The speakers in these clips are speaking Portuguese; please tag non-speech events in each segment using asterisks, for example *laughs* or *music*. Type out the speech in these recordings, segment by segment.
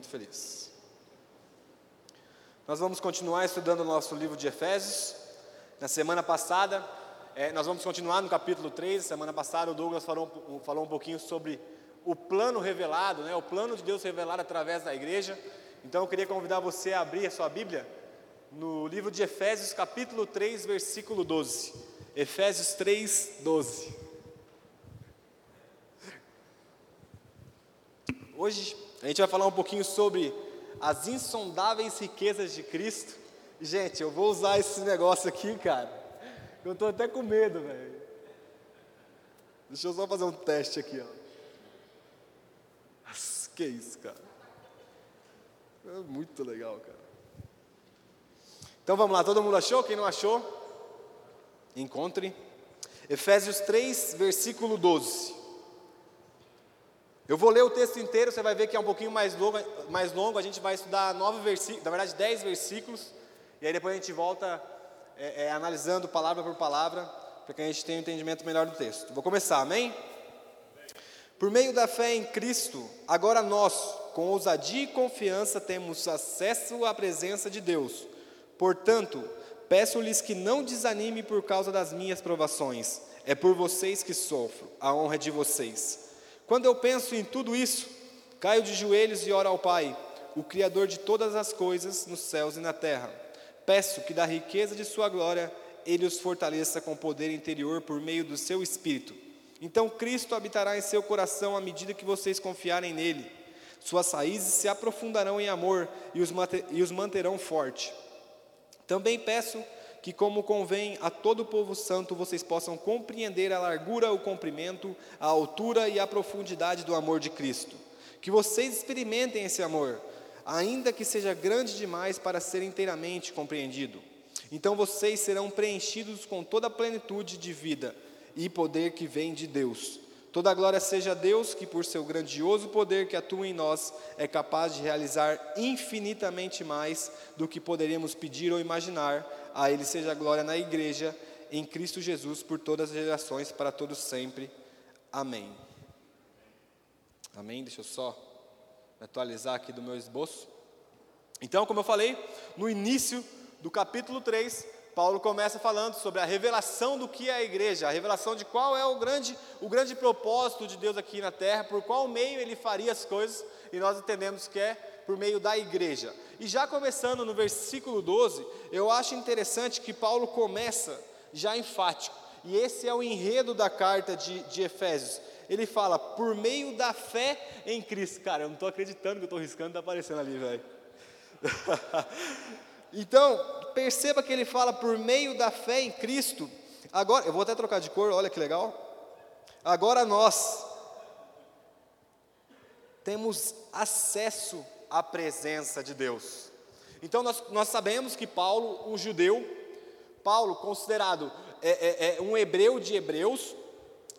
muito feliz. Nós vamos continuar estudando o nosso livro de Efésios. Na semana passada, é, nós vamos continuar no capítulo 3. Semana passada, o Douglas falou, falou um pouquinho sobre o plano revelado, né, o plano de Deus revelado através da igreja. Então, eu queria convidar você a abrir a sua Bíblia no livro de Efésios, capítulo 3, versículo 12. Efésios 3, 12. Hoje a gente vai falar um pouquinho sobre as insondáveis riquezas de Cristo. Gente, eu vou usar esse negócio aqui, cara. Eu estou até com medo, velho. Deixa eu só fazer um teste aqui, ó. Que isso, cara. É muito legal, cara. Então vamos lá, todo mundo achou? Quem não achou? Encontre. Efésios 3, versículo 12. Eu vou ler o texto inteiro, você vai ver que é um pouquinho mais longo, mais longo. a gente vai estudar nove versículos, na verdade dez versículos, e aí depois a gente volta é, é, analisando palavra por palavra, para que a gente tenha um entendimento melhor do texto. Vou começar, amém? Por meio da fé em Cristo, agora nós, com ousadia e confiança, temos acesso à presença de Deus. Portanto, peço-lhes que não desanime por causa das minhas provações. É por vocês que sofro, a honra é de vocês. Quando eu penso em tudo isso, caio de joelhos e oro ao Pai, o Criador de todas as coisas nos céus e na terra. Peço que da riqueza de Sua glória Ele os fortaleça com poder interior por meio do Seu Espírito. Então Cristo habitará em seu coração à medida que vocês confiarem nele. Suas raízes se aprofundarão em amor e os, manterão forte. Também peço que, como convém a todo o povo santo, vocês possam compreender a largura, o comprimento, a altura e a profundidade do amor de Cristo. Que vocês experimentem esse amor, ainda que seja grande demais para ser inteiramente compreendido. Então vocês serão preenchidos com toda a plenitude de vida e poder que vem de Deus. Toda a glória seja a Deus, que por seu grandioso poder que atua em nós, é capaz de realizar infinitamente mais do que poderíamos pedir ou imaginar, a Ele seja a glória na igreja, em Cristo Jesus, por todas as gerações, para todos sempre. Amém. Amém? Deixa eu só atualizar aqui do meu esboço. Então, como eu falei, no início do capítulo 3, Paulo começa falando sobre a revelação do que é a igreja, a revelação de qual é o grande, o grande propósito de Deus aqui na terra, por qual meio ele faria as coisas, e nós entendemos que é por meio da igreja. E já começando no versículo 12, eu acho interessante que Paulo começa já enfático, e esse é o enredo da carta de, de Efésios. Ele fala, por meio da fé em Cristo. Cara, eu não estou acreditando que eu estou riscando, está aparecendo ali, velho. *laughs* então, perceba que ele fala por meio da fé em Cristo. Agora, eu vou até trocar de cor, olha que legal. Agora nós temos acesso à presença de Deus. Então nós, nós sabemos que Paulo, um judeu, Paulo, considerado é, é, é um hebreu de hebreus,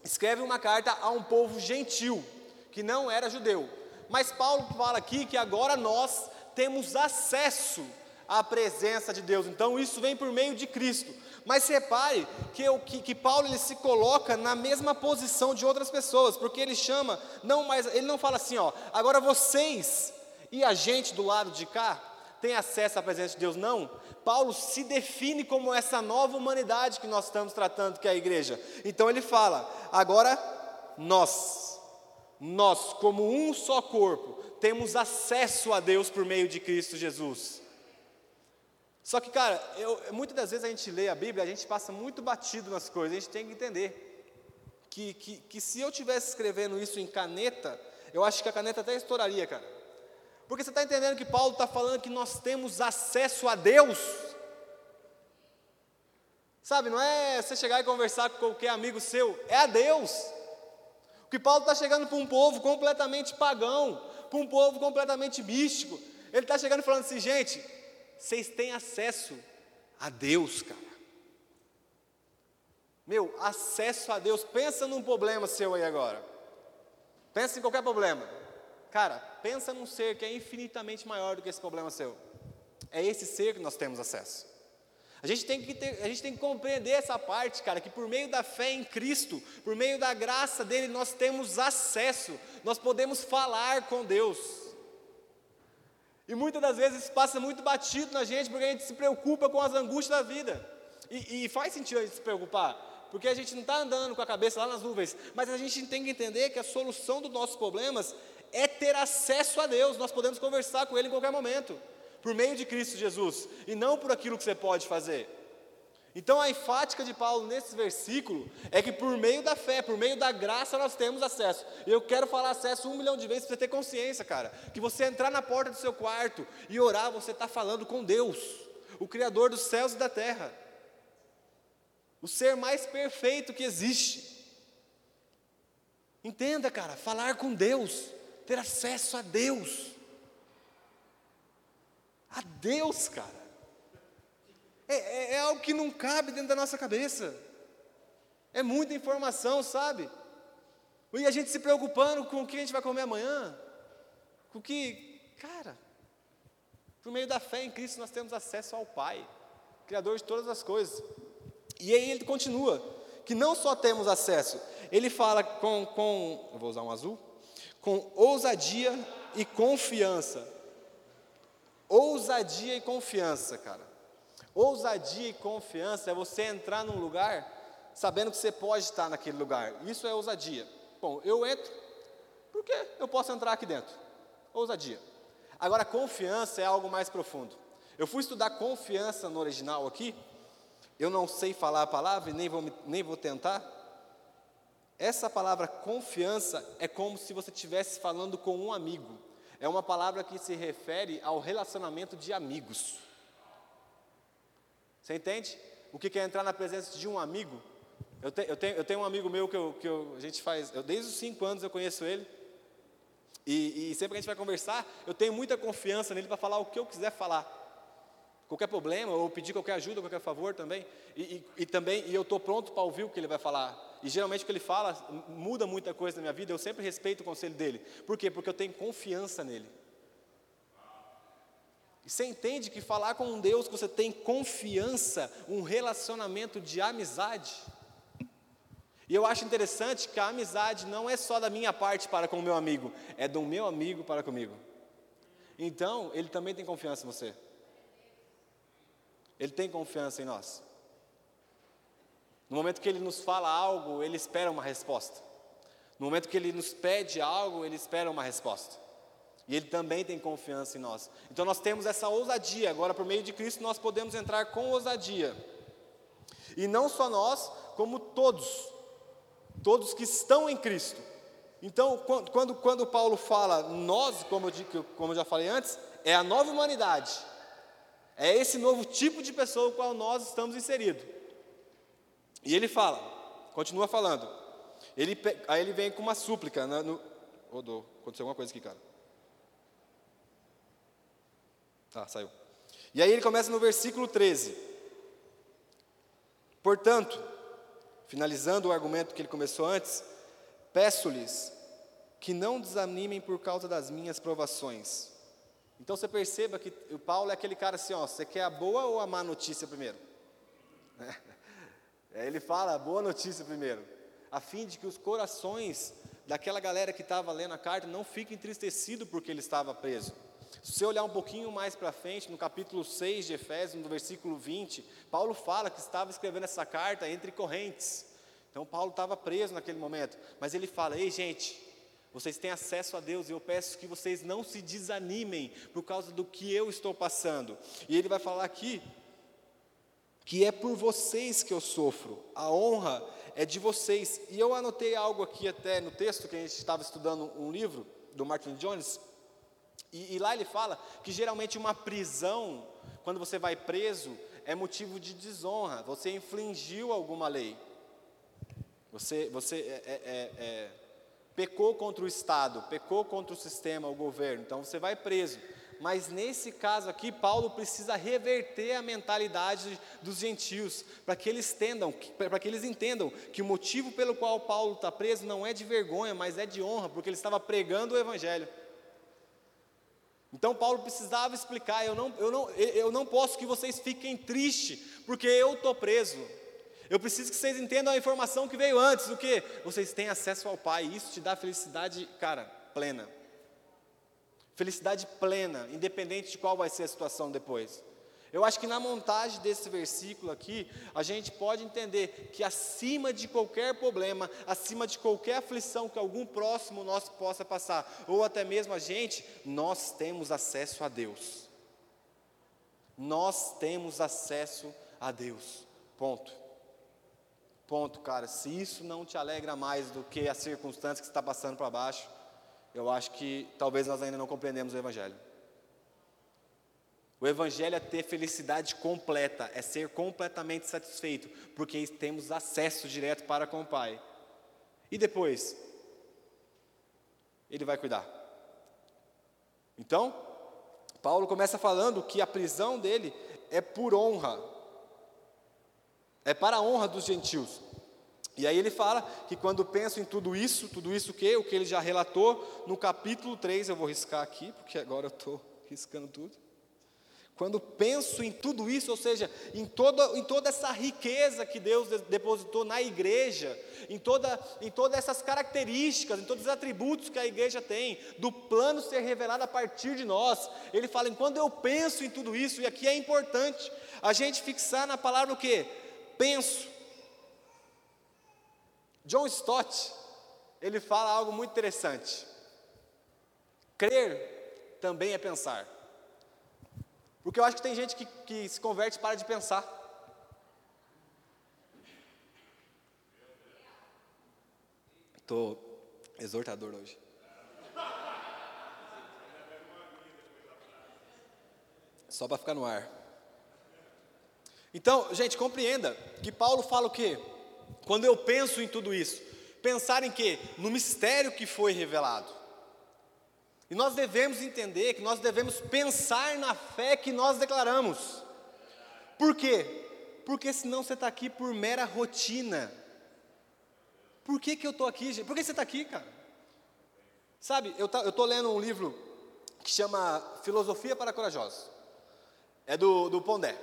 escreve uma carta a um povo gentil, que não era judeu. Mas Paulo fala aqui que agora nós temos acesso à presença de Deus. Então isso vem por meio de Cristo. Mas repare que, eu, que, que, Paulo ele se coloca na mesma posição de outras pessoas, porque ele chama, não mais, ele não fala assim, ó, agora vocês e a gente do lado de cá tem acesso à presença de Deus, não. Paulo se define como essa nova humanidade que nós estamos tratando, que é a igreja. Então ele fala, agora nós, nós, como um só corpo, temos acesso a Deus por meio de Cristo Jesus. Só que, cara, eu, muitas das vezes a gente lê a Bíblia, a gente passa muito batido nas coisas, a gente tem que entender que, que, que se eu estivesse escrevendo isso em caneta, eu acho que a caneta até estouraria, cara. Porque você está entendendo que Paulo está falando que nós temos acesso a Deus. Sabe, não é você chegar e conversar com qualquer amigo seu, é a Deus. O que Paulo está chegando para um povo completamente pagão, para um povo completamente místico. Ele está chegando e falando assim, gente, vocês têm acesso a Deus, cara. Meu, acesso a Deus. Pensa num problema seu aí agora. Pensa em qualquer problema. Cara, pensa num ser que é infinitamente maior do que esse problema seu. É esse ser que nós temos acesso. A gente tem que ter, a gente tem que compreender essa parte, cara, que por meio da fé em Cristo, por meio da graça dele, nós temos acesso, nós podemos falar com Deus. E muitas das vezes passa muito batido na gente porque a gente se preocupa com as angústias da vida. E, e faz sentido a gente se preocupar, porque a gente não está andando com a cabeça lá nas nuvens, mas a gente tem que entender que a solução dos nossos problemas é ter acesso a Deus, nós podemos conversar com Ele em qualquer momento, por meio de Cristo Jesus, e não por aquilo que você pode fazer. Então a enfática de Paulo nesse versículo é que por meio da fé, por meio da graça, nós temos acesso. Eu quero falar acesso um milhão de vezes para você ter consciência, cara. Que você entrar na porta do seu quarto e orar, você está falando com Deus, o Criador dos céus e da terra, o ser mais perfeito que existe. Entenda, cara, falar com Deus, ter acesso a Deus. A Deus, cara. Algo que não cabe dentro da nossa cabeça. É muita informação, sabe? E a gente se preocupando com o que a gente vai comer amanhã. Com o que, cara, por meio da fé em Cristo nós temos acesso ao Pai, Criador de todas as coisas. E aí ele continua, que não só temos acesso, ele fala com, com eu vou usar um azul, com ousadia e confiança. Ousadia e confiança, cara. Ousadia e confiança é você entrar num lugar sabendo que você pode estar naquele lugar. Isso é ousadia. Bom, eu entro, porque eu posso entrar aqui dentro. Ousadia. Agora, confiança é algo mais profundo. Eu fui estudar confiança no original aqui. Eu não sei falar a palavra e nem vou, nem vou tentar. Essa palavra confiança é como se você estivesse falando com um amigo. É uma palavra que se refere ao relacionamento de amigos. Você entende? O que é entrar na presença de um amigo? Eu, te, eu, tenho, eu tenho um amigo meu que, eu, que a gente faz, desde os cinco anos eu conheço ele, e, e sempre que a gente vai conversar, eu tenho muita confiança nele para falar o que eu quiser falar. Qualquer problema, ou pedir qualquer ajuda, qualquer favor também. E, e, e também, e eu estou pronto para ouvir o que ele vai falar. E geralmente o que ele fala muda muita coisa na minha vida, eu sempre respeito o conselho dele. Por quê? Porque eu tenho confiança nele. E você entende que falar com um Deus que você tem confiança, um relacionamento de amizade. E eu acho interessante que a amizade não é só da minha parte para com o meu amigo, é do meu amigo para comigo. Então, ele também tem confiança em você. Ele tem confiança em nós. No momento que ele nos fala algo, ele espera uma resposta. No momento que ele nos pede algo, ele espera uma resposta. E Ele também tem confiança em nós. Então nós temos essa ousadia. Agora, por meio de Cristo, nós podemos entrar com ousadia. E não só nós, como todos. Todos que estão em Cristo. Então, quando, quando Paulo fala nós, como eu, como eu já falei antes, é a nova humanidade. É esse novo tipo de pessoa com qual nós estamos inseridos. E ele fala, continua falando. Ele, aí ele vem com uma súplica. Né, no, aconteceu alguma coisa aqui, cara. Ah, saiu. E aí ele começa no versículo 13. Portanto, finalizando o argumento que ele começou antes, peço-lhes que não desanimem por causa das minhas provações. Então você perceba que o Paulo é aquele cara assim, ó, você quer a boa ou a má notícia primeiro? *laughs* É, ele fala a boa notícia primeiro, a fim de que os corações daquela galera que estava lendo a carta não fiquem entristecidos porque ele estava preso. Se você olhar um pouquinho mais para frente, no capítulo 6 de Efésios, no versículo 20, Paulo fala que estava escrevendo essa carta entre correntes. Então, Paulo estava preso naquele momento, mas ele fala: Ei, gente, vocês têm acesso a Deus e eu peço que vocês não se desanimem por causa do que eu estou passando. E ele vai falar aqui que é por vocês que eu sofro, a honra é de vocês. E eu anotei algo aqui até no texto que a gente estava estudando um livro do Martin Jones, e, e lá ele fala que geralmente uma prisão, quando você vai preso, é motivo de desonra, você infringiu alguma lei. Você, você é, é, é, é, pecou contra o Estado, pecou contra o sistema, o governo, então você vai preso. Mas nesse caso aqui, Paulo precisa reverter a mentalidade dos gentios, para que eles entendam, para que eles entendam que o motivo pelo qual Paulo está preso não é de vergonha, mas é de honra, porque ele estava pregando o Evangelho. Então Paulo precisava explicar: eu não, eu não, eu não posso que vocês fiquem tristes, porque eu estou preso. Eu preciso que vocês entendam a informação que veio antes, o que? Vocês têm acesso ao Pai, e isso te dá felicidade, cara, plena. Felicidade plena, independente de qual vai ser a situação depois. Eu acho que na montagem desse versículo aqui, a gente pode entender que acima de qualquer problema, acima de qualquer aflição que algum próximo nosso possa passar, ou até mesmo a gente, nós temos acesso a Deus. Nós temos acesso a Deus. Ponto. Ponto, cara. Se isso não te alegra mais do que a circunstância que está passando para baixo, eu acho que talvez nós ainda não compreendemos o Evangelho. O Evangelho é ter felicidade completa, é ser completamente satisfeito, porque temos acesso direto para com o Pai. E depois? Ele vai cuidar. Então, Paulo começa falando que a prisão dele é por honra, é para a honra dos gentios. E aí ele fala que quando penso em tudo isso, tudo isso que o que ele já relatou no capítulo 3, eu vou riscar aqui, porque agora eu estou *laughs* riscando tudo. Quando penso em tudo isso, ou seja, em toda, em toda essa riqueza que Deus depositou na igreja, em, toda, em todas essas características, em todos os atributos que a igreja tem, do plano ser revelado a partir de nós, ele fala: quando eu penso em tudo isso, e aqui é importante a gente fixar na palavra o que? Penso. John Stott, ele fala algo muito interessante. Crer também é pensar. Porque eu acho que tem gente que, que se converte e para de pensar. Estou exortador hoje. Só para ficar no ar. Então, gente, compreenda que Paulo fala o quê? Quando eu penso em tudo isso, pensar em quê? No mistério que foi revelado. E nós devemos entender que nós devemos pensar na fé que nós declaramos. Por quê? Porque senão você está aqui por mera rotina. Por que, que eu estou aqui, gente? Por que você está aqui, cara? Sabe, eu tá, estou lendo um livro que chama Filosofia para Corajosos. É do, do Pondé.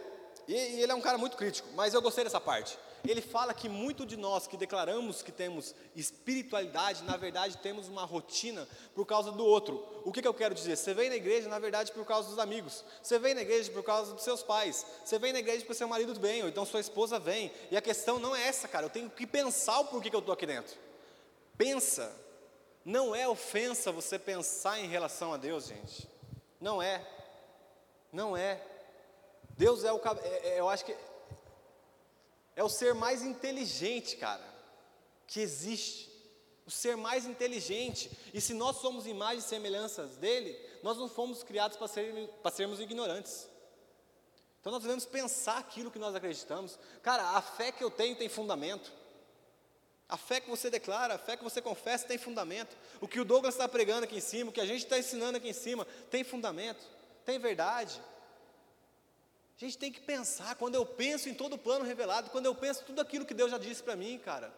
E, e ele é um cara muito crítico, mas eu gostei dessa parte ele fala que muito de nós que declaramos que temos espiritualidade, na verdade temos uma rotina por causa do outro. O que, que eu quero dizer? Você vem na igreja, na verdade, por causa dos amigos. Você vem na igreja por causa dos seus pais. Você vem na igreja porque seu marido vem, ou então sua esposa vem. E a questão não é essa, cara. Eu tenho que pensar o porquê que eu estou aqui dentro. Pensa. Não é ofensa você pensar em relação a Deus, gente. Não é. Não é. Deus é o. É, é, eu acho que é o ser mais inteligente, cara, que existe. O ser mais inteligente. E se nós somos imagens e semelhanças dele, nós não fomos criados para, ser, para sermos ignorantes. Então nós devemos pensar aquilo que nós acreditamos. Cara, a fé que eu tenho tem fundamento. A fé que você declara, a fé que você confessa tem fundamento. O que o Douglas está pregando aqui em cima, o que a gente está ensinando aqui em cima, tem fundamento, tem verdade. A gente tem que pensar, quando eu penso em todo o plano revelado, quando eu penso tudo aquilo que Deus já disse para mim, cara.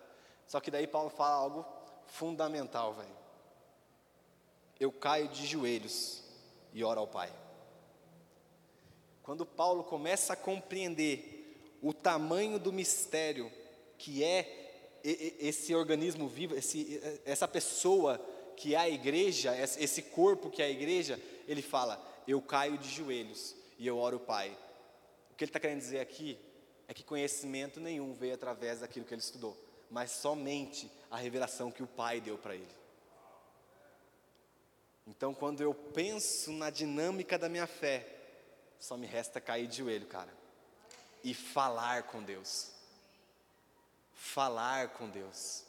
Só que daí Paulo fala algo fundamental, velho. Eu caio de joelhos e oro ao Pai. Quando Paulo começa a compreender o tamanho do mistério que é esse organismo vivo, esse, essa pessoa que é a igreja, esse corpo que é a igreja, ele fala: Eu caio de joelhos e eu oro ao Pai que ele está querendo dizer aqui é que conhecimento nenhum veio através daquilo que ele estudou, mas somente a revelação que o Pai deu para ele. Então, quando eu penso na dinâmica da minha fé, só me resta cair de joelho, cara, e falar com Deus. Falar com Deus.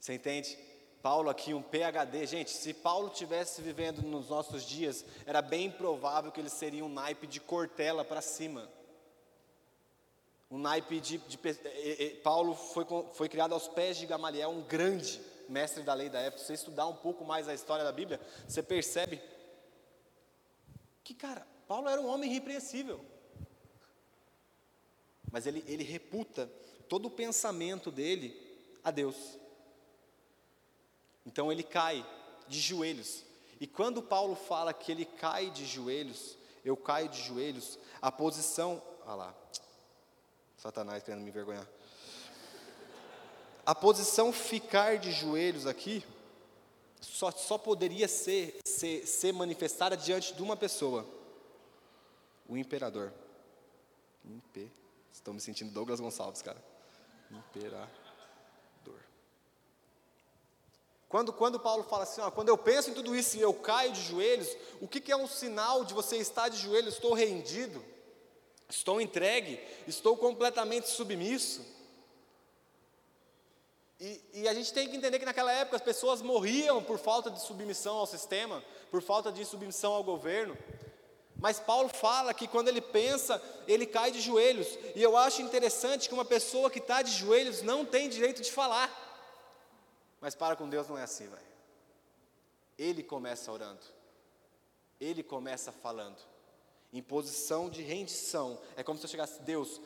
Você entende? Paulo aqui, um PhD. Gente, se Paulo tivesse vivendo nos nossos dias, era bem provável que ele seria um naipe de Cortella para cima. Um naipe de. de, de Paulo foi, foi criado aos pés de Gamaliel, um grande mestre da lei da época. Se você estudar um pouco mais a história da Bíblia, você percebe que, cara, Paulo era um homem irrepreensível. Mas ele, ele reputa todo o pensamento dele a Deus. Então ele cai de joelhos. E quando Paulo fala que ele cai de joelhos, eu caio de joelhos, a posição. Olha lá, Satanás querendo me envergonhar. A posição ficar de joelhos aqui só, só poderia ser, ser, ser manifestada diante de uma pessoa: o imperador. Impe. Estou me sentindo Douglas Gonçalves, cara. Imperador. Quando, quando Paulo fala assim, ó, quando eu penso em tudo isso e eu caio de joelhos, o que, que é um sinal de você estar de joelhos? Estou rendido, estou entregue, estou completamente submisso. E, e, a gente tem que entender que naquela época as pessoas morriam por falta de submissão ao sistema, por falta de submissão ao governo. Mas Paulo fala que quando ele pensa, ele cai de joelhos. E eu acho interessante que uma pessoa que está de joelhos não tem direito de falar. Mas para com Deus não é assim, velho. Ele começa orando. Ele começa falando. Em posição de rendição. É como se eu chegasse, Deus,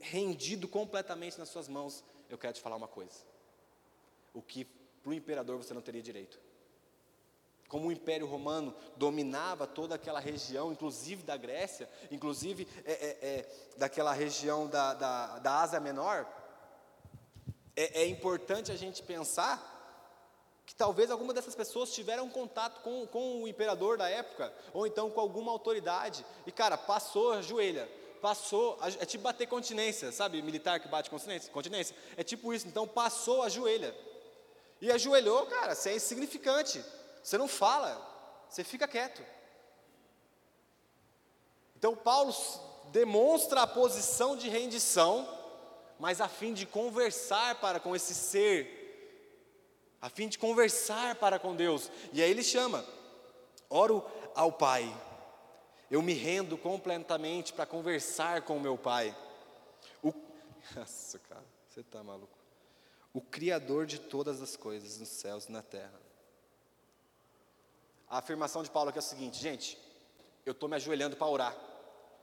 rendido completamente nas suas mãos, eu quero te falar uma coisa. O que para o imperador você não teria direito. Como o Império Romano dominava toda aquela região, inclusive da Grécia, inclusive é, é, é, daquela região da, da, da Ásia Menor, é, é importante a gente pensar que talvez alguma dessas pessoas tiveram contato com, com o imperador da época, ou então com alguma autoridade, e cara, passou, ajoelha, passou, é tipo bater continência, sabe, militar que bate continência, continência, é tipo isso, então passou, ajoelha, e ajoelhou, cara, você é insignificante, você não fala, você fica quieto. Então Paulo demonstra a posição de rendição, mas a fim de conversar para com esse ser, a fim de conversar para com Deus. E aí ele chama: oro ao Pai. Eu me rendo completamente para conversar com o meu Pai. O... *laughs* Nossa, cara, você está maluco. O Criador de todas as coisas, nos céus e na terra. A afirmação de Paulo aqui é a seguinte, gente, eu estou me ajoelhando para orar.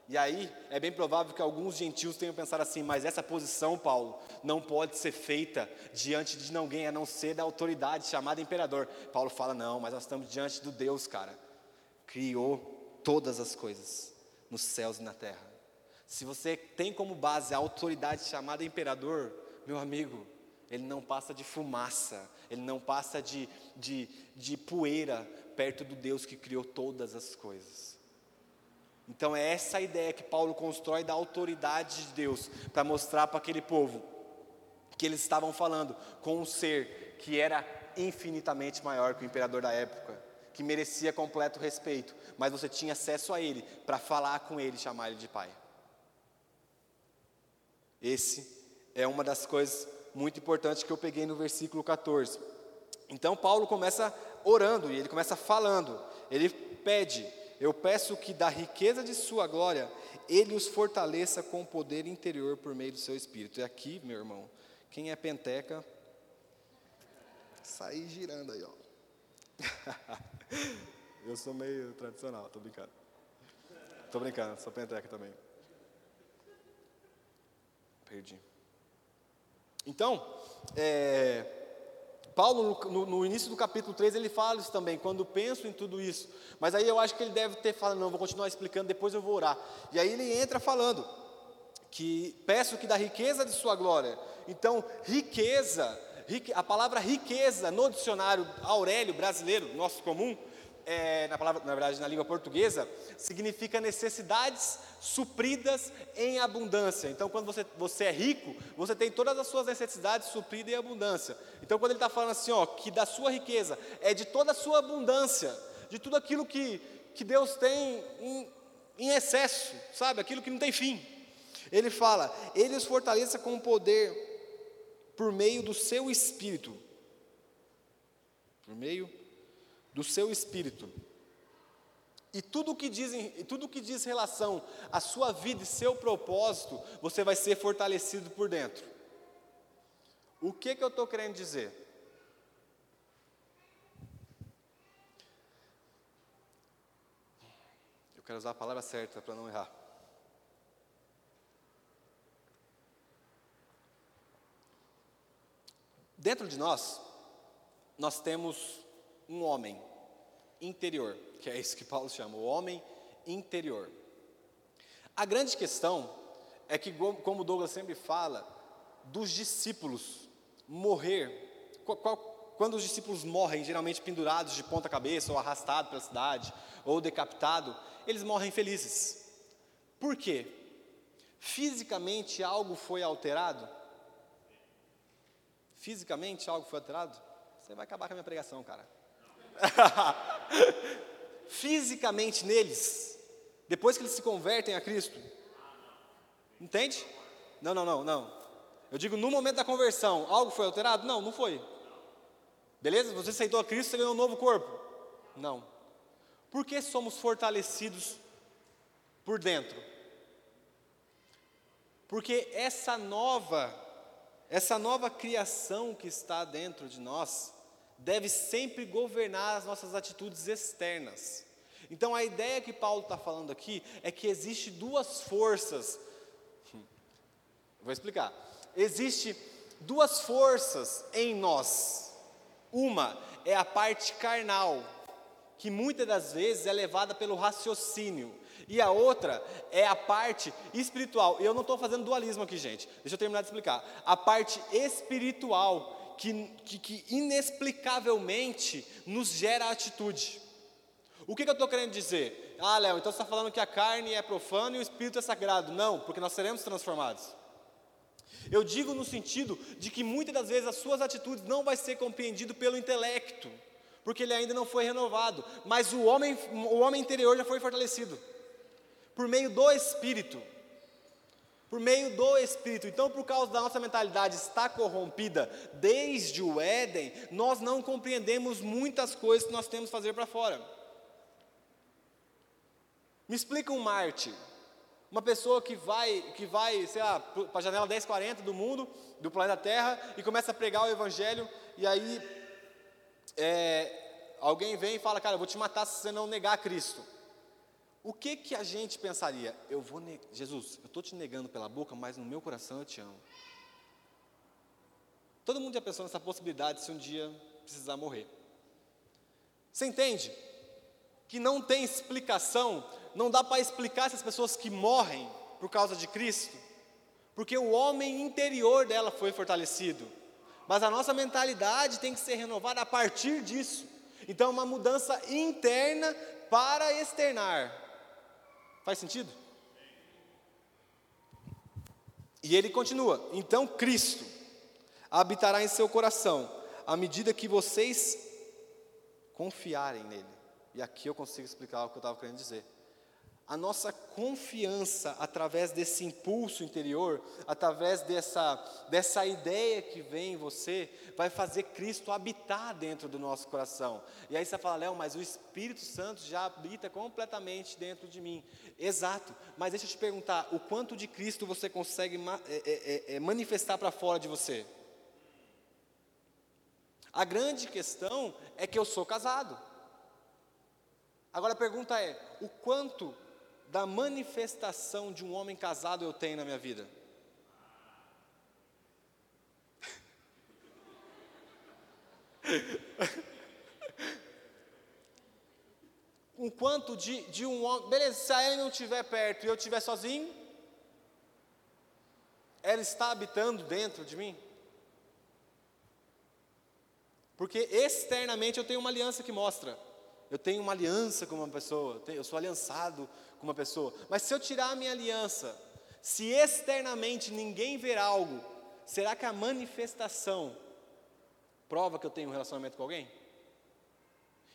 E aí é bem provável que alguns gentios tenham pensado assim, mas essa posição, Paulo, não pode ser feita diante de ninguém a não ser da autoridade chamada imperador. Paulo fala: não, mas nós estamos diante do Deus, cara, criou todas as coisas nos céus e na terra. Se você tem como base a autoridade chamada imperador, meu amigo, ele não passa de fumaça, ele não passa de, de, de poeira perto do Deus que criou todas as coisas. Então é essa a ideia que Paulo constrói da autoridade de Deus para mostrar para aquele povo que eles estavam falando com um ser que era infinitamente maior que o imperador da época, que merecia completo respeito, mas você tinha acesso a ele para falar com ele, chamar ele de pai. Esse é uma das coisas muito importantes que eu peguei no versículo 14. Então Paulo começa orando e ele começa falando. Ele pede eu peço que da riqueza de sua glória, ele os fortaleça com o poder interior por meio do seu espírito. E aqui, meu irmão, quem é penteca, sair girando aí, ó. *laughs* Eu sou meio tradicional, tô brincando. Tô brincando, sou penteca também. Perdi. Então, é, Paulo, no, no, início do capítulo 3, ele fala isso também, quando penso em tudo isso. Mas aí eu acho que ele deve ter falado, não, vou continuar explicando, depois eu vou orar. E aí ele entra falando, que peço que da riqueza de sua glória. Então, riqueza, a palavra riqueza no dicionário Aurélio brasileiro, nosso comum, é, na palavra, na verdade, na língua portuguesa, significa necessidades supridas em abundância. Então, quando você, você é rico, você tem todas as suas necessidades supridas em abundância. Então, quando ele está falando assim, ó, que da sua riqueza é de toda a sua abundância, de tudo aquilo que, que Deus tem em, em excesso, sabe? Aquilo que não tem fim. Ele fala, ele os fortaleça com o poder por meio do seu espírito. Por meio do seu espírito. E tudo que diz, tudo que diz relação à sua vida e seu propósito, você vai ser fortalecido por dentro. O que, que eu estou querendo dizer? Eu quero usar a palavra certa para não errar. Dentro de nós, nós temos um homem interior, que é isso que Paulo chama, o homem interior. A grande questão é que, como Douglas sempre fala, dos discípulos morrer, quando os discípulos morrem, geralmente pendurados de ponta cabeça, ou arrastados pela cidade, ou decapitados, eles morrem felizes. Por quê? Fisicamente algo foi alterado? Fisicamente algo foi alterado? Você vai acabar com a minha pregação, cara. *laughs* Fisicamente neles, depois que eles se convertem a Cristo. Entende? Não, não, não, não. Eu digo no momento da conversão, algo foi alterado? Não, não foi. Beleza? Você aceitou a Cristo, você ganhou um novo corpo? Não. Por que somos fortalecidos por dentro? Porque essa nova, essa nova criação que está dentro de nós, deve sempre governar as nossas atitudes externas. Então a ideia que Paulo está falando aqui é que existe duas forças. Vou explicar. Existe duas forças em nós uma é a parte carnal, que muitas das vezes é levada pelo raciocínio, e a outra é a parte espiritual. E eu não estou fazendo dualismo aqui, gente. Deixa eu terminar de explicar. A parte espiritual, que, que, que inexplicavelmente nos gera atitude. O que, que eu estou querendo dizer? Ah, Léo, então você está falando que a carne é profana e o espírito é sagrado. Não, porque nós seremos transformados. Eu digo no sentido de que muitas das vezes as suas atitudes não vai ser compreendido pelo intelecto, porque ele ainda não foi renovado, mas o homem, o homem interior já foi fortalecido por meio do espírito. Por meio do espírito. Então, por causa da nossa mentalidade estar corrompida desde o Éden, nós não compreendemos muitas coisas que nós temos que fazer para fora. Me explica um Marte. Uma pessoa que vai, que vai, sei lá, para a janela 1040 do mundo, do planeta Terra, e começa a pregar o Evangelho, e aí é, alguém vem e fala, cara, eu vou te matar se você não negar Cristo. O que que a gente pensaria? Eu vou negar, Jesus, eu estou te negando pela boca, mas no meu coração eu te amo. Todo mundo já pensou nessa possibilidade se um dia precisar morrer. Você entende? Que não tem explicação não dá para explicar essas pessoas que morrem por causa de Cristo, porque o homem interior dela foi fortalecido, mas a nossa mentalidade tem que ser renovada a partir disso. Então, uma mudança interna para externar. Faz sentido? E ele continua: então Cristo habitará em seu coração, à medida que vocês confiarem nele. E aqui eu consigo explicar o que eu estava querendo dizer a nossa confiança através desse impulso interior, através dessa, dessa ideia que vem em você, vai fazer Cristo habitar dentro do nosso coração. E aí você fala, Léo, mas o Espírito Santo já habita completamente dentro de mim. Exato, mas deixa eu te perguntar: o quanto de Cristo você consegue é, é, é, manifestar para fora de você? A grande questão é que eu sou casado. Agora a pergunta é: o quanto da manifestação de um homem casado eu tenho na minha vida? *laughs* um quanto de, de um homem. Beleza, se a ele não estiver perto e eu estiver sozinho, ela está habitando dentro de mim? Porque externamente eu tenho uma aliança que mostra. Eu tenho uma aliança com uma pessoa, eu sou aliançado com uma pessoa. Mas se eu tirar a minha aliança, se externamente ninguém ver algo, será que a manifestação prova que eu tenho um relacionamento com alguém?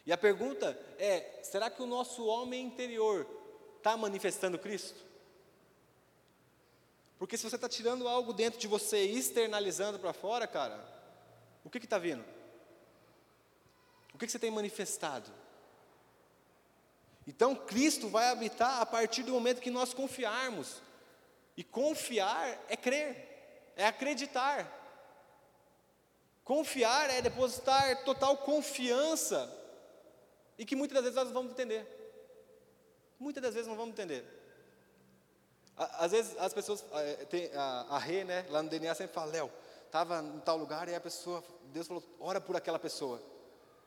E a pergunta é: será que o nosso homem interior está manifestando Cristo? Porque se você está tirando algo dentro de você e externalizando para fora, cara, o que está vindo? O que, que você tem manifestado? Então Cristo vai habitar a partir do momento que nós confiarmos. E confiar é crer, é acreditar. Confiar é depositar total confiança. E que muitas das vezes nós não vamos entender. Muitas das vezes não vamos entender. Às vezes as pessoas, tem a, a Rê, né, lá no DNA sempre fala, Léo, estava em tal lugar e a pessoa, Deus falou, ora por aquela pessoa.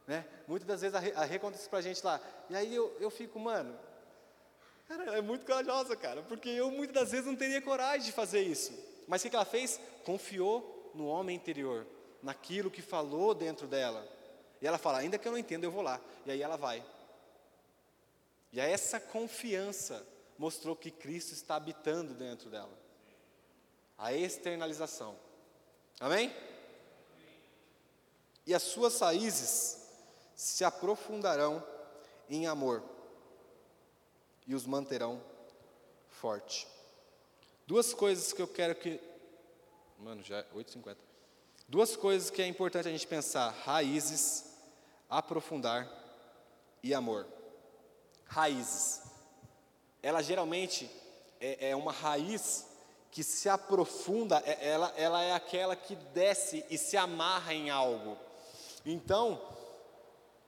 Né? Muitas das vezes a Rê conta isso pra gente lá. E aí eu, eu fico, mano, cara, ela é muito corajosa, cara, porque eu muitas das vezes não teria coragem de fazer isso. Mas o que ela fez? Confiou no homem interior. naquilo que falou dentro dela. E ela fala: ainda que eu não entenda, eu vou lá. E aí ela vai. E essa confiança mostrou que Cristo está habitando dentro dela. A externalização. Amém? E as suas raízes se aprofundarão em amor e os manterão forte. Duas coisas que eu quero que. Mano, já é 8h50. Duas coisas que é importante a gente pensar: raízes, aprofundar e amor. Raízes. Ela geralmente é, é uma raiz que se aprofunda, é, ela, ela é aquela que desce e se amarra em algo. Então,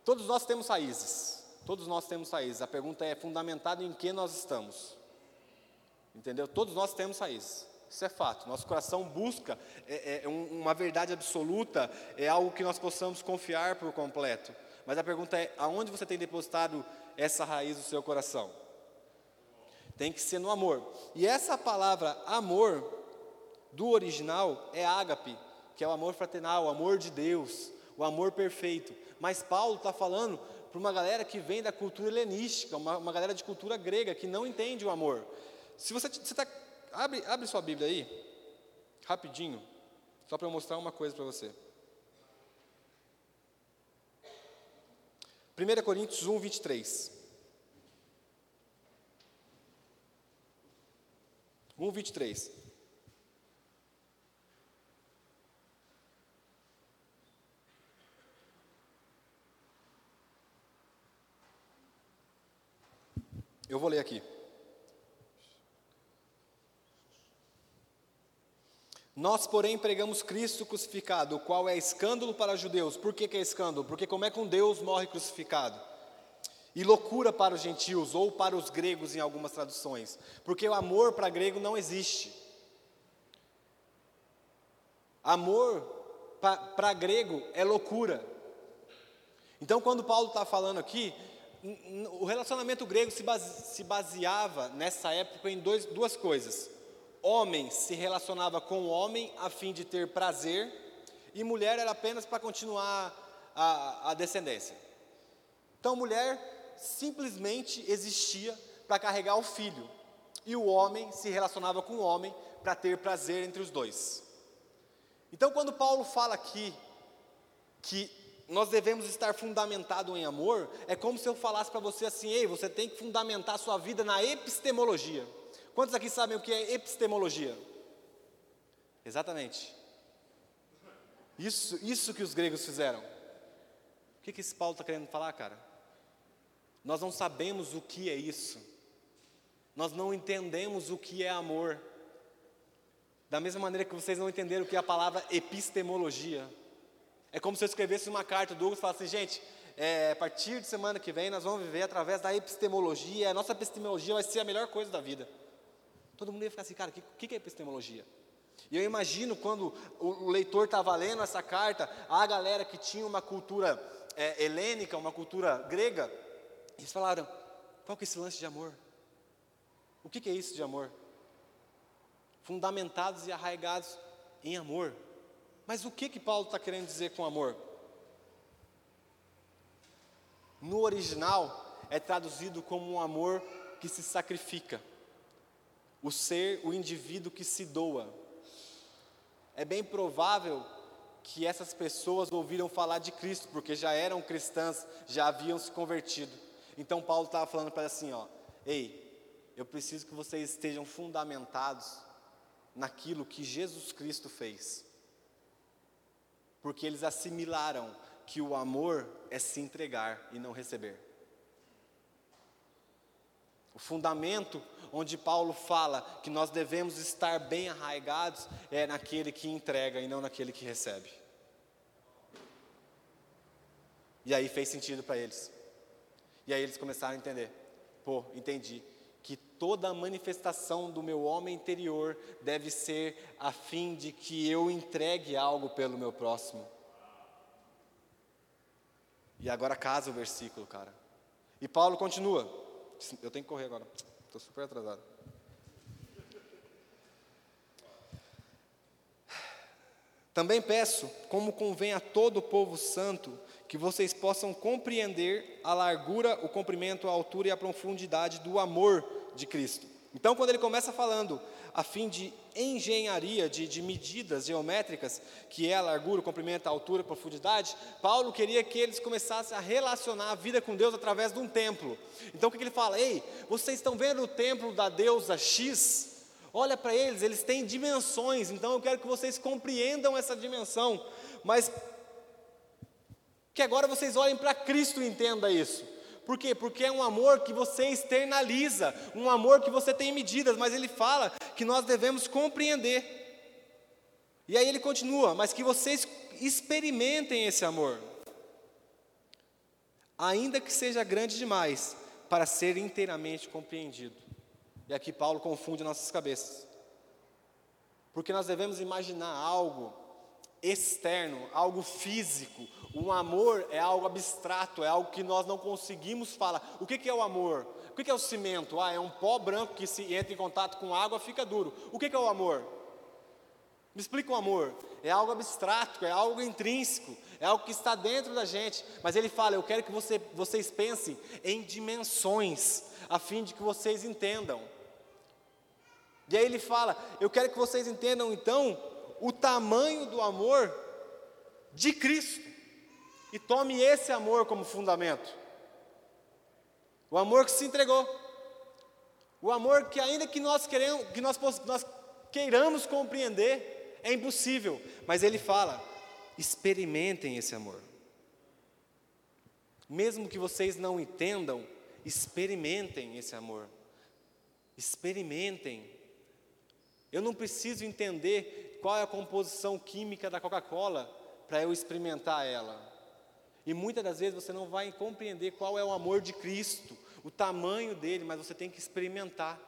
todos nós temos raízes. Todos nós temos raízes. A pergunta é fundamentado em que nós estamos. Entendeu? Todos nós temos raízes. Isso é fato. Nosso coração busca é, é, uma verdade absoluta, é algo que nós possamos confiar por completo. Mas a pergunta é: aonde você tem depositado essa raiz do seu coração? Tem que ser no amor. E essa palavra amor, do original, é ágape, que é o amor fraternal, o amor de Deus, o amor perfeito. Mas Paulo está falando para uma galera que vem da cultura helenística, uma, uma galera de cultura grega, que não entende o amor. Se você está. Abre, abre sua Bíblia aí, rapidinho, só para eu mostrar uma coisa para você. 1 Coríntios 1, 23. 1, 23. Eu vou ler aqui. Nós, porém, pregamos Cristo crucificado, o qual é escândalo para os judeus. Por que, que é escândalo? Porque como é que um Deus morre crucificado? E loucura para os gentios, ou para os gregos em algumas traduções. Porque o amor para grego não existe. Amor para grego é loucura. Então, quando Paulo está falando aqui, o relacionamento grego se, base, se baseava nessa época em dois, duas coisas: homem se relacionava com homem a fim de ter prazer, e mulher era apenas para continuar a, a descendência. Então, mulher simplesmente existia para carregar o filho, e o homem se relacionava com o homem para ter prazer entre os dois. Então, quando Paulo fala aqui que nós devemos estar fundamentado em amor, é como se eu falasse para você assim: ei, você tem que fundamentar sua vida na epistemologia. Quantos aqui sabem o que é epistemologia? Exatamente. Isso, isso que os gregos fizeram. O que, que esse Paulo está querendo falar, cara? Nós não sabemos o que é isso. Nós não entendemos o que é amor. Da mesma maneira que vocês não entenderam o que é a palavra epistemologia. É como se eu escrevesse uma carta, Douglas, e falasse assim, gente, é, a partir de semana que vem nós vamos viver através da epistemologia, a nossa epistemologia vai ser a melhor coisa da vida. Todo mundo ia ficar assim, cara, o que, que é epistemologia? E eu imagino quando o, leitor estava lendo essa carta, a galera que tinha uma cultura é, helênica, uma cultura grega, eles falaram, qual que é esse lance de amor? O que, que é isso de amor? Fundamentados e arraigados em amor. Mas o que que Paulo está querendo dizer com amor? No original é traduzido como um amor que se sacrifica, o ser, o indivíduo que se doa. É bem provável que essas pessoas ouviram falar de Cristo, porque já eram cristãs, já haviam se convertido. Então Paulo estava falando para assim, ó, ei, eu preciso que vocês estejam fundamentados naquilo que Jesus Cristo fez porque eles assimilaram que o amor é se entregar e não receber. O fundamento onde Paulo fala que nós devemos estar bem arraigados é naquele que entrega e não naquele que recebe. E aí fez sentido para eles. E aí eles começaram a entender. Pô, entendi que toda a manifestação do meu homem interior deve ser a fim de que eu entregue algo pelo meu próximo. E agora casa o versículo, cara. E Paulo continua. Eu tenho que correr agora. Estou super atrasado. Também peço, como convém a todo povo santo, que vocês possam compreender a largura, o comprimento, a altura e a profundidade do amor de Cristo. Então, quando ele começa falando a fim de engenharia, de, de, medidas geométricas, que é a largura, o comprimento, a altura, a profundidade, Paulo queria que eles começassem a relacionar a vida com Deus através de um templo. Então, o que, que ele fala? Ei, vocês estão vendo o templo da deusa X? Olha para eles, eles têm dimensões, então eu quero que vocês compreendam essa dimensão, mas que agora vocês olhem para Cristo e entendam isso. Por quê? Porque é um amor que você externaliza, um amor que você tem medidas, mas ele fala que nós devemos compreender. E aí ele continua, mas que vocês experimentem esse amor, ainda que seja grande demais para ser inteiramente compreendido. E aqui Paulo confunde nossas cabeças. Porque nós devemos imaginar algo externo, algo físico. Um amor é algo abstrato, é algo que nós não conseguimos falar. O que, que é o amor? O que, que é o cimento? Ah, é um pó branco que se entra em contato com água fica duro. O que, que é o amor? Me explica o amor. É algo abstrato, é algo intrínseco, é algo que está dentro da gente. Mas ele fala: Eu quero que você, vocês pensem em dimensões, a fim de que vocês entendam. E aí ele fala: Eu quero que vocês entendam então o tamanho do amor de Cristo. E tome esse amor como fundamento. O amor que se entregou. O amor que ainda que nós queremos, que nós, nós queiramos compreender, é impossível. Mas ele fala: experimentem esse amor. Mesmo que vocês não entendam, experimentem esse amor. Experimentem. Eu não preciso entender qual é a composição química da Coca-Cola para eu experimentar ela. E muitas das vezes você não vai compreender qual é o amor de Cristo, o tamanho dele, mas você tem que experimentar,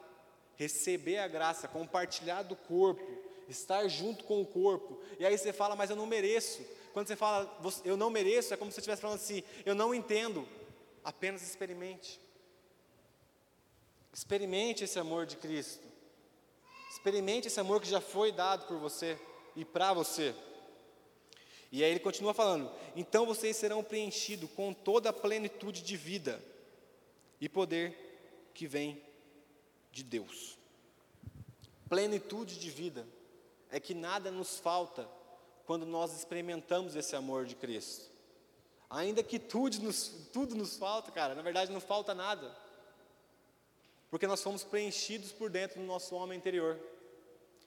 receber a graça, compartilhar do corpo, estar junto com o corpo. E aí você fala, mas eu não mereço. Quando você fala, eu não mereço, é como se você estivesse falando assim, eu não entendo. Apenas experimente. Experimente esse amor de Cristo. Experimente esse amor que já foi dado por você e para você. E aí ele continua falando: então vocês serão preenchidos com toda a plenitude de vida e poder que vem de Deus. Plenitude de vida é que nada nos falta quando nós experimentamos esse amor de Cristo. Ainda que tudo nos, tudo nos falta, cara, na verdade não falta nada. Porque nós somos preenchidos por dentro do nosso homem interior.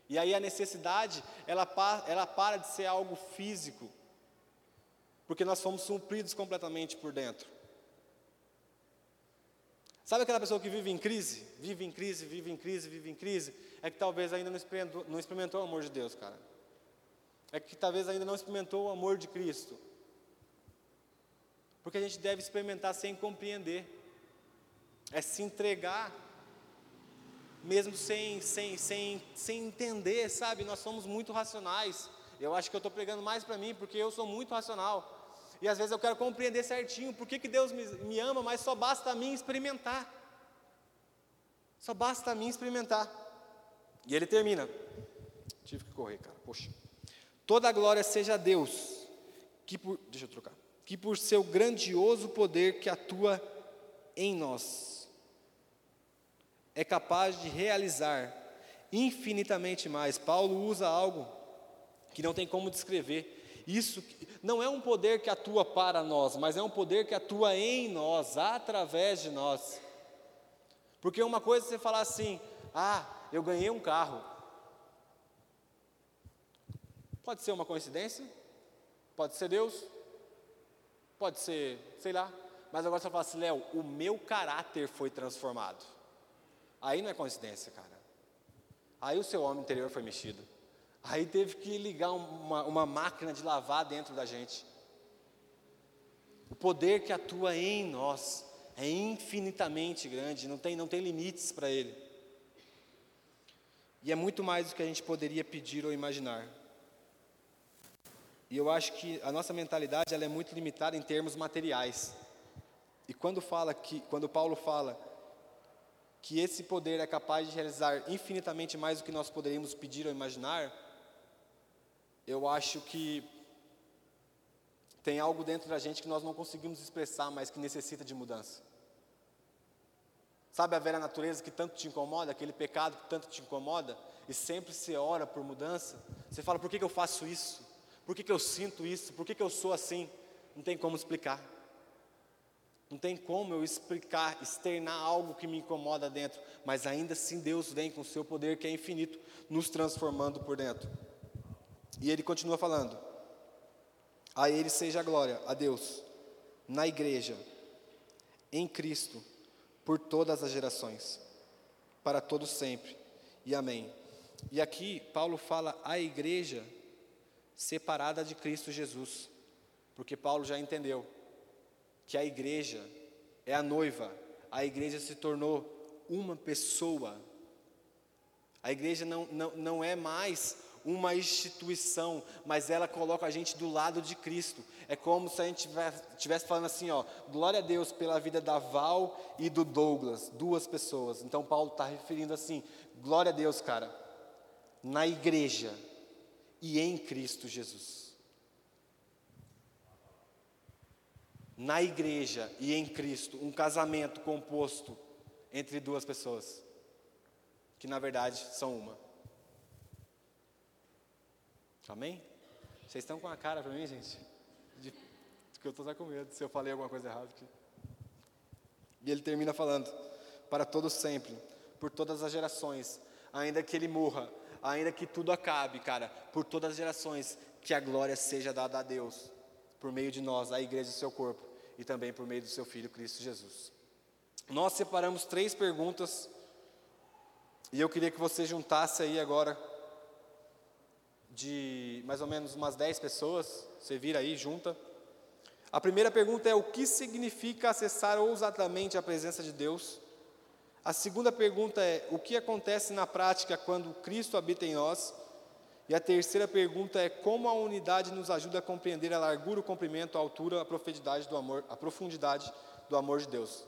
E aí a necessidade, ela, ela para de ser algo físico, porque nós fomos supridos completamente por dentro. Sabe aquela pessoa que vive em crise? Vive em crise, vive em crise, vive em crise? É que talvez ainda não experimentou, não experimentou o amor de Deus, cara. É que talvez ainda não experimentou o amor de Cristo. Porque a gente deve experimentar sem compreender. É se entregar mesmo sem, sem, sem, sem entender, sabe? Nós somos muito racionais. Eu acho que eu estou pregando mais para mim, porque eu sou muito racional. E às vezes eu quero compreender certinho por que, que Deus me, me ama, mas só basta a mim experimentar. Só basta a mim experimentar. E ele termina. Tive que correr, cara. Poxa. Toda a glória seja a Deus, que por, deixa eu trocar, que por seu grandioso poder que atua em nós é capaz de realizar infinitamente mais. Paulo usa algo que não tem como descrever. Isso não é um poder que atua para nós, mas é um poder que atua em nós, através de nós. Porque uma coisa é você falar assim: "Ah, eu ganhei um carro". Pode ser uma coincidência? Pode ser Deus? Pode ser, sei lá. Mas agora você fala assim, Léo, o meu caráter foi transformado. Aí não é coincidência, cara. Aí o seu homem interior foi mexido. Aí teve que ligar uma, uma máquina de lavar dentro da gente. O poder que atua em nós é infinitamente grande, não tem, não tem limites para ele. E é muito mais do que a gente poderia pedir ou imaginar. E eu acho que a nossa mentalidade ela é muito limitada em termos materiais. E quando fala que, quando Paulo fala que esse poder é capaz de realizar infinitamente mais do que nós poderíamos pedir ou imaginar, eu acho que tem algo dentro da gente que nós não conseguimos expressar, mas que necessita de mudança. Sabe a velha natureza que tanto te incomoda, aquele pecado que tanto te incomoda, e sempre você ora por mudança? Você fala, por que, que eu faço isso? Por que, que eu sinto isso? Por que, que eu sou assim? Não tem como explicar. Não tem como eu explicar, externar algo que me incomoda dentro, mas ainda assim Deus vem com o seu poder que é infinito, nos transformando por dentro. E ele continua falando: A Ele seja a glória, a Deus, na igreja, em Cristo, por todas as gerações, para todos sempre. E amém. E aqui Paulo fala a igreja separada de Cristo Jesus, porque Paulo já entendeu que a igreja é a noiva, a igreja se tornou uma pessoa. A igreja não, não, não é mais uma instituição, mas ela coloca a gente do lado de Cristo. É como se a gente estivesse falando assim, ó, glória a Deus pela vida da Val e do Douglas, duas pessoas. Então Paulo está referindo assim, glória a Deus, cara, na igreja e em Cristo Jesus. Na igreja e em Cristo, um casamento composto entre duas pessoas, que na verdade são uma. Amém? Vocês estão com a cara para mim, gente? De, que eu estou com medo se eu falei alguma coisa errada aqui. E ele termina falando: para todos sempre, por todas as gerações, ainda que ele morra, ainda que tudo acabe, cara, por todas as gerações, que a glória seja dada a Deus, por meio de nós, a igreja e seu corpo e também por meio do seu Filho Cristo Jesus. Nós separamos três perguntas e eu queria que você juntasse aí agora de mais ou menos umas dez pessoas, você vira aí, junta. A primeira pergunta é: o que significa acessar ousadamente a presença de Deus? A segunda pergunta é: o que acontece na prática quando Cristo habita em nós? E a terceira pergunta é como a unidade nos ajuda a compreender a largura, o comprimento, a altura, a profundidade do amor, a profundidade do amor de Deus.